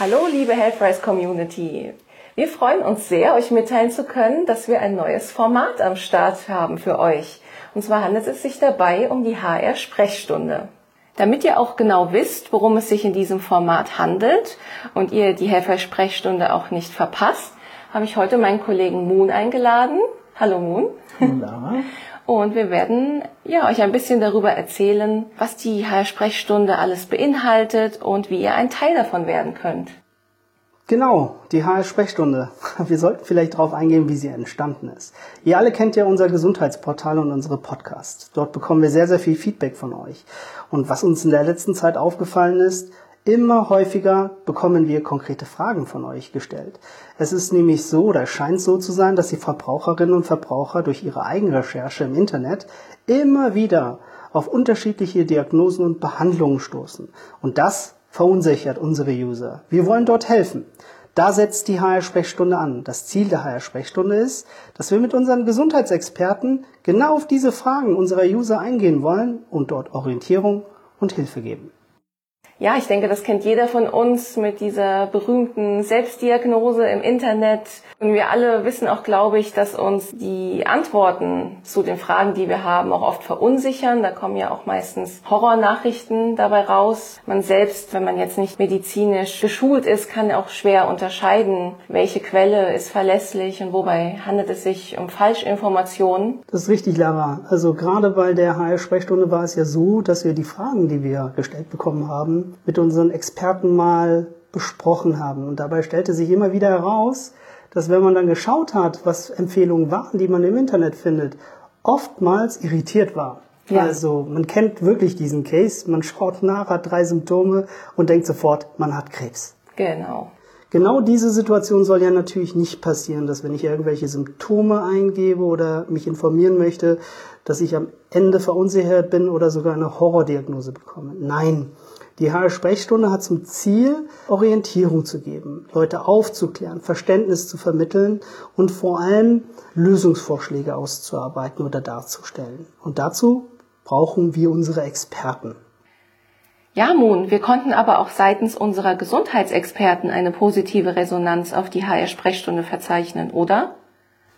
Hallo, liebe Healthrise Community. Wir freuen uns sehr, euch mitteilen zu können, dass wir ein neues Format am Start haben für euch. Und zwar handelt es sich dabei um die HR-Sprechstunde. Damit ihr auch genau wisst, worum es sich in diesem Format handelt und ihr die Helfer-Sprechstunde auch nicht verpasst, habe ich heute meinen Kollegen Moon eingeladen. Hallo Moon. Hallo. Und wir werden ja, euch ein bisschen darüber erzählen, was die HR-Sprechstunde alles beinhaltet und wie ihr ein Teil davon werden könnt. Genau, die HR-Sprechstunde. Wir sollten vielleicht darauf eingehen, wie sie entstanden ist. Ihr alle kennt ja unser Gesundheitsportal und unsere Podcasts. Dort bekommen wir sehr, sehr viel Feedback von euch. Und was uns in der letzten Zeit aufgefallen ist, immer häufiger bekommen wir konkrete Fragen von euch gestellt. Es ist nämlich so oder scheint so zu sein, dass die Verbraucherinnen und Verbraucher durch ihre Eigenrecherche im Internet immer wieder auf unterschiedliche Diagnosen und Behandlungen stoßen. Und das verunsichert unsere User. Wir wollen dort helfen. Da setzt die HR-Sprechstunde an. Das Ziel der HR-Sprechstunde ist, dass wir mit unseren Gesundheitsexperten genau auf diese Fragen unserer User eingehen wollen und dort Orientierung und Hilfe geben. Ja, ich denke, das kennt jeder von uns mit dieser berühmten Selbstdiagnose im Internet. Und wir alle wissen auch, glaube ich, dass uns die Antworten zu den Fragen, die wir haben, auch oft verunsichern. Da kommen ja auch meistens Horrornachrichten dabei raus. Man selbst, wenn man jetzt nicht medizinisch geschult ist, kann auch schwer unterscheiden, welche Quelle ist verlässlich und wobei handelt es sich um Falschinformationen. Das ist richtig, Lara. Also gerade bei der HR-Sprechstunde war es ja so, dass wir die Fragen, die wir gestellt bekommen haben, mit unseren Experten mal besprochen haben. Und dabei stellte sich immer wieder heraus, dass wenn man dann geschaut hat, was Empfehlungen waren, die man im Internet findet, oftmals irritiert war. Ja. Also man kennt wirklich diesen Case, man schaut nach, hat drei Symptome und denkt sofort, man hat Krebs. Genau. Genau diese Situation soll ja natürlich nicht passieren, dass wenn ich irgendwelche Symptome eingebe oder mich informieren möchte, dass ich am Ende verunsichert bin oder sogar eine Horrordiagnose bekomme. Nein, die HR-Sprechstunde hat zum Ziel, Orientierung zu geben, Leute aufzuklären, Verständnis zu vermitteln und vor allem Lösungsvorschläge auszuarbeiten oder darzustellen. Und dazu brauchen wir unsere Experten. Ja, Moon, wir konnten aber auch seitens unserer Gesundheitsexperten eine positive Resonanz auf die HR-Sprechstunde verzeichnen, oder?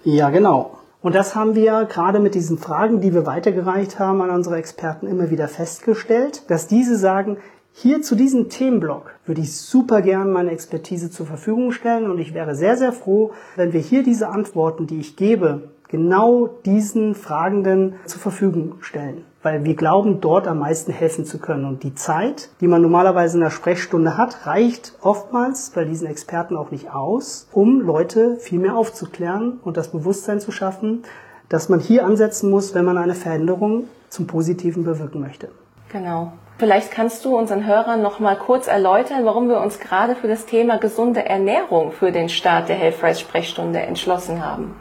Ja, genau. Und das haben wir gerade mit diesen Fragen, die wir weitergereicht haben an unsere Experten, immer wieder festgestellt, dass diese sagen, hier zu diesem Themenblock würde ich super gern meine Expertise zur Verfügung stellen und ich wäre sehr, sehr froh, wenn wir hier diese Antworten, die ich gebe, genau diesen Fragenden zur Verfügung stellen, weil wir glauben, dort am meisten helfen zu können. Und die Zeit, die man normalerweise in der Sprechstunde hat, reicht oftmals bei diesen Experten auch nicht aus, um Leute viel mehr aufzuklären und das Bewusstsein zu schaffen, dass man hier ansetzen muss, wenn man eine Veränderung zum Positiven bewirken möchte. Genau. Vielleicht kannst du unseren Hörern noch mal kurz erläutern, warum wir uns gerade für das Thema gesunde Ernährung für den Start der Healthrise Sprechstunde entschlossen haben.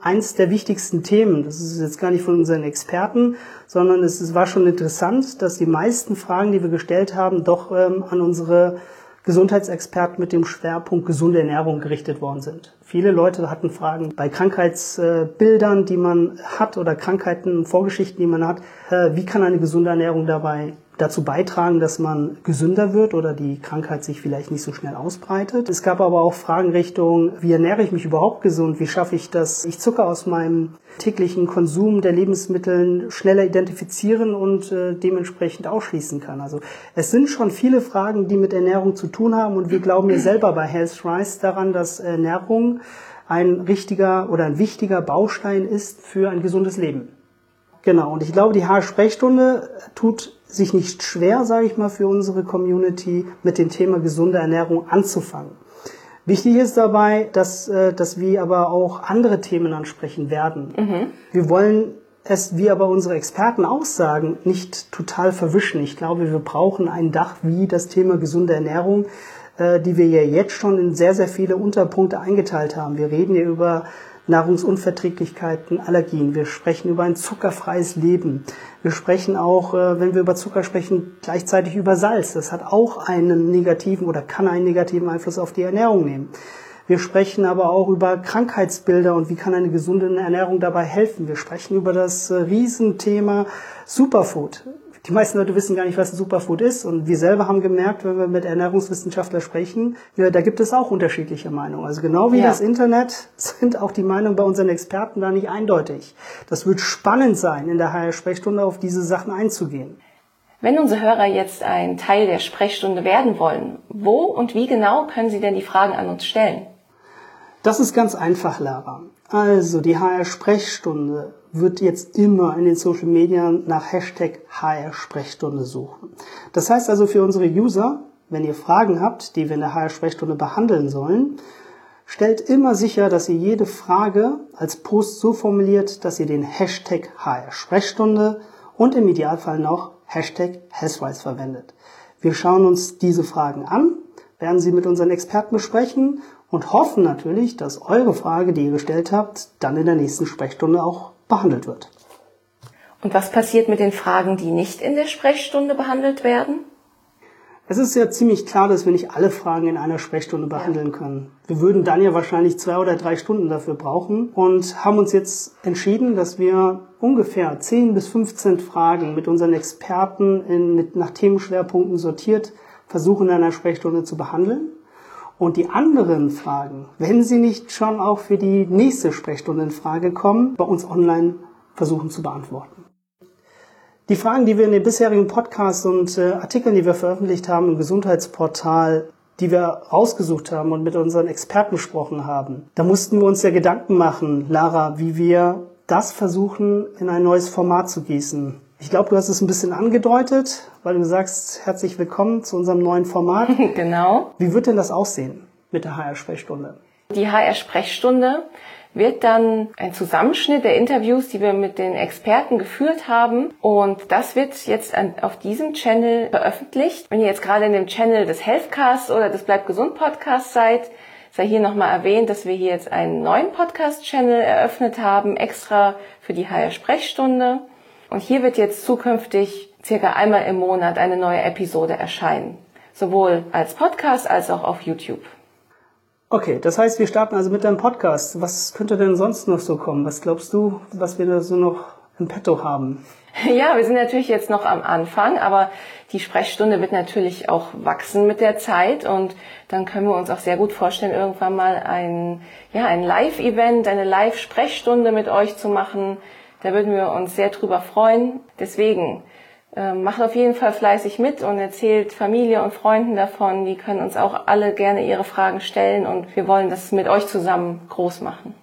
Eins der wichtigsten Themen, das ist jetzt gar nicht von unseren Experten, sondern es war schon interessant, dass die meisten Fragen, die wir gestellt haben, doch ähm, an unsere Gesundheitsexperten mit dem Schwerpunkt gesunde Ernährung gerichtet worden sind. Viele Leute hatten Fragen bei Krankheitsbildern, die man hat oder Krankheiten, Vorgeschichten, die man hat. Äh, wie kann eine gesunde Ernährung dabei dazu beitragen, dass man gesünder wird oder die Krankheit sich vielleicht nicht so schnell ausbreitet. Es gab aber auch Fragen Richtung, wie ernähre ich mich überhaupt gesund? Wie schaffe ich das, ich Zucker aus meinem täglichen Konsum der Lebensmittel schneller identifizieren und äh, dementsprechend ausschließen kann? Also es sind schon viele Fragen, die mit Ernährung zu tun haben und wir glauben ja selber bei Health Rise daran, dass Ernährung ein richtiger oder ein wichtiger Baustein ist für ein gesundes Leben. Genau, und ich glaube, die Haarsprechstunde tut sich nicht schwer, sage ich mal, für unsere Community mit dem Thema gesunde Ernährung anzufangen. Wichtig ist dabei, dass, äh, dass wir aber auch andere Themen ansprechen werden. Mhm. Wir wollen es, wie aber unsere Experten auch sagen, nicht total verwischen. Ich glaube, wir brauchen ein Dach wie das Thema gesunde Ernährung, äh, die wir ja jetzt schon in sehr, sehr viele Unterpunkte eingeteilt haben. Wir reden ja über Nahrungsunverträglichkeiten, Allergien. Wir sprechen über ein zuckerfreies Leben. Wir sprechen auch, äh, wenn wir über Zucker sprechen, gleichzeitig über Salz. Das hat auch einen negativen oder kann einen negativen Einfluss auf die Ernährung nehmen. Wir sprechen aber auch über Krankheitsbilder und wie kann eine gesunde Ernährung dabei helfen. Wir sprechen über das äh, Riesenthema Superfood. Die meisten Leute wissen gar nicht, was ein Superfood ist. Und wir selber haben gemerkt, wenn wir mit Ernährungswissenschaftlern sprechen, ja, da gibt es auch unterschiedliche Meinungen. Also genau wie ja. das Internet sind auch die Meinungen bei unseren Experten da nicht eindeutig. Das wird spannend sein, in der HR-Sprechstunde auf diese Sachen einzugehen. Wenn unsere Hörer jetzt ein Teil der Sprechstunde werden wollen, wo und wie genau können sie denn die Fragen an uns stellen? Das ist ganz einfach, Lara. Also die HR-Sprechstunde wird jetzt immer in den Social Media nach Hashtag HR-Sprechstunde suchen. Das heißt also für unsere User, wenn ihr Fragen habt, die wir in der HR-Sprechstunde behandeln sollen, stellt immer sicher, dass ihr jede Frage als Post so formuliert, dass ihr den Hashtag HR-Sprechstunde und im Idealfall noch Hashtag Healthwise verwendet. Wir schauen uns diese Fragen an, werden sie mit unseren Experten besprechen und hoffen natürlich, dass eure Frage, die ihr gestellt habt, dann in der nächsten Sprechstunde auch behandelt wird. Und was passiert mit den Fragen, die nicht in der Sprechstunde behandelt werden? Es ist ja ziemlich klar, dass wir nicht alle Fragen in einer Sprechstunde behandeln können. Wir würden dann ja wahrscheinlich zwei oder drei Stunden dafür brauchen und haben uns jetzt entschieden, dass wir ungefähr 10 bis 15 Fragen mit unseren Experten in, mit, nach Themenschwerpunkten sortiert versuchen in einer Sprechstunde zu behandeln. Und die anderen Fragen, wenn sie nicht schon auch für die nächste Sprechstunde in Frage kommen, bei uns online versuchen zu beantworten. Die Fragen, die wir in den bisherigen Podcasts und äh, Artikeln, die wir veröffentlicht haben im Gesundheitsportal, die wir rausgesucht haben und mit unseren Experten besprochen haben, da mussten wir uns ja Gedanken machen, Lara, wie wir das versuchen, in ein neues Format zu gießen. Ich glaube, du hast es ein bisschen angedeutet, weil du sagst, herzlich willkommen zu unserem neuen Format. genau. Wie wird denn das aussehen mit der HR-Sprechstunde? Die HR-Sprechstunde wird dann ein Zusammenschnitt der Interviews, die wir mit den Experten geführt haben. Und das wird jetzt an, auf diesem Channel veröffentlicht. Wenn ihr jetzt gerade in dem Channel des Healthcasts oder des Bleib gesund Podcasts seid, sei hier nochmal erwähnt, dass wir hier jetzt einen neuen Podcast-Channel eröffnet haben, extra für die HR-Sprechstunde. Und hier wird jetzt zukünftig circa einmal im Monat eine neue Episode erscheinen. Sowohl als Podcast als auch auf YouTube. Okay, das heißt, wir starten also mit deinem Podcast. Was könnte denn sonst noch so kommen? Was glaubst du, was wir da so noch im Petto haben? Ja, wir sind natürlich jetzt noch am Anfang, aber die Sprechstunde wird natürlich auch wachsen mit der Zeit und dann können wir uns auch sehr gut vorstellen, irgendwann mal ein, ja, ein Live-Event, eine Live-Sprechstunde mit euch zu machen. Da würden wir uns sehr drüber freuen. Deswegen ähm, macht auf jeden Fall fleißig mit und erzählt Familie und Freunden davon. Die können uns auch alle gerne ihre Fragen stellen und wir wollen das mit euch zusammen groß machen.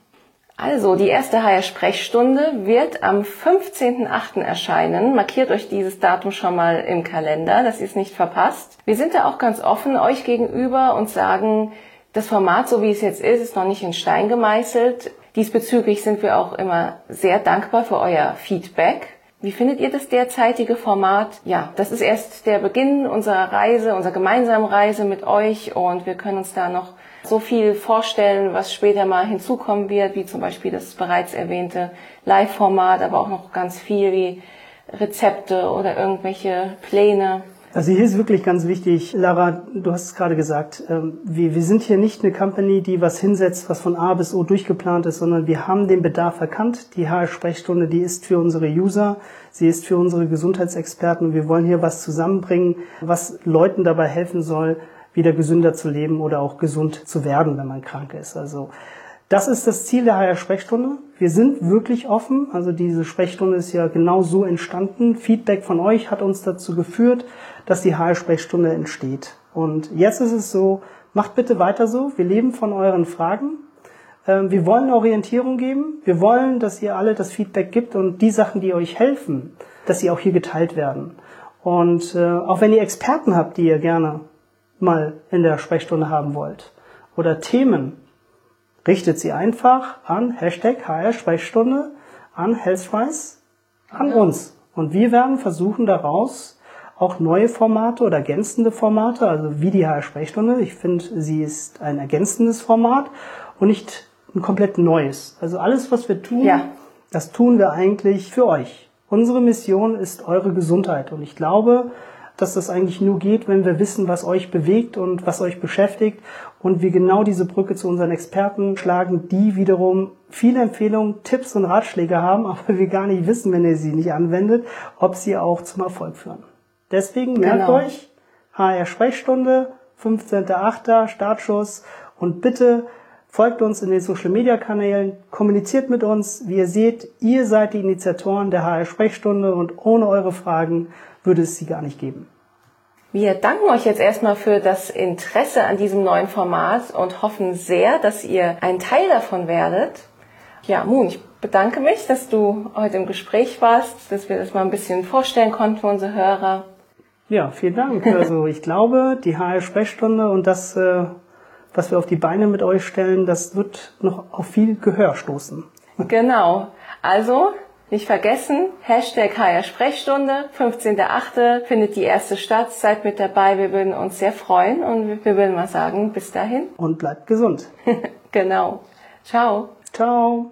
Also, die erste HR-Sprechstunde wird am 15.8. erscheinen. Markiert euch dieses Datum schon mal im Kalender, dass ihr es nicht verpasst. Wir sind da auch ganz offen euch gegenüber und sagen, das Format, so wie es jetzt ist, ist noch nicht in Stein gemeißelt. Diesbezüglich sind wir auch immer sehr dankbar für euer Feedback. Wie findet ihr das derzeitige Format? Ja, das ist erst der Beginn unserer Reise, unserer gemeinsamen Reise mit euch und wir können uns da noch so viel vorstellen, was später mal hinzukommen wird, wie zum Beispiel das bereits erwähnte Live-Format, aber auch noch ganz viel wie Rezepte oder irgendwelche Pläne. Also hier ist wirklich ganz wichtig, Lara, du hast es gerade gesagt, ähm, wir, wir sind hier nicht eine Company, die was hinsetzt, was von A bis O durchgeplant ist, sondern wir haben den Bedarf erkannt. Die HR-Sprechstunde, die ist für unsere User, sie ist für unsere Gesundheitsexperten. Wir wollen hier was zusammenbringen, was Leuten dabei helfen soll, wieder gesünder zu leben oder auch gesund zu werden, wenn man krank ist. Also das ist das Ziel der HR-Sprechstunde. Wir sind wirklich offen. Also diese Sprechstunde ist ja genau so entstanden. Feedback von euch hat uns dazu geführt, dass die HR-Sprechstunde entsteht. Und jetzt ist es so, macht bitte weiter so. Wir leben von euren Fragen. Ähm, wir wollen Orientierung geben. Wir wollen, dass ihr alle das Feedback gibt und die Sachen, die euch helfen, dass sie auch hier geteilt werden. Und äh, auch wenn ihr Experten habt, die ihr gerne mal in der Sprechstunde haben wollt oder Themen, richtet sie einfach an Hashtag HR Sprechstunde, an Healthwise, an uns. Und wir werden versuchen daraus auch neue Formate oder ergänzende Formate, also wie die HR-Sprechstunde. Ich finde, sie ist ein ergänzendes Format und nicht ein komplett neues. Also alles, was wir tun, ja. das tun wir eigentlich für euch. Unsere Mission ist eure Gesundheit und ich glaube, dass das eigentlich nur geht, wenn wir wissen, was euch bewegt und was euch beschäftigt und wir genau diese Brücke zu unseren Experten schlagen, die wiederum viele Empfehlungen, Tipps und Ratschläge haben, aber wir gar nicht wissen, wenn ihr sie nicht anwendet, ob sie auch zum Erfolg führen. Deswegen merkt genau. euch, HR Sprechstunde, 15.8. Startschuss und bitte folgt uns in den Social Media Kanälen, kommuniziert mit uns. Wie ihr seht, ihr seid die Initiatoren der HR Sprechstunde und ohne eure Fragen würde es sie gar nicht geben. Wir danken euch jetzt erstmal für das Interesse an diesem neuen Format und hoffen sehr, dass ihr ein Teil davon werdet. Ja, Moon, ich bedanke mich, dass du heute im Gespräch warst, dass wir das mal ein bisschen vorstellen konnten für unsere Hörer. Ja, vielen Dank. Also ich glaube, die HR-Sprechstunde und das, äh, was wir auf die Beine mit euch stellen, das wird noch auf viel Gehör stoßen. Genau. Also nicht vergessen, Hashtag HR Sprechstunde, 15.8. findet die erste statt. Seid mit dabei, wir würden uns sehr freuen und wir würden mal sagen, bis dahin. Und bleibt gesund. genau. Ciao. Ciao.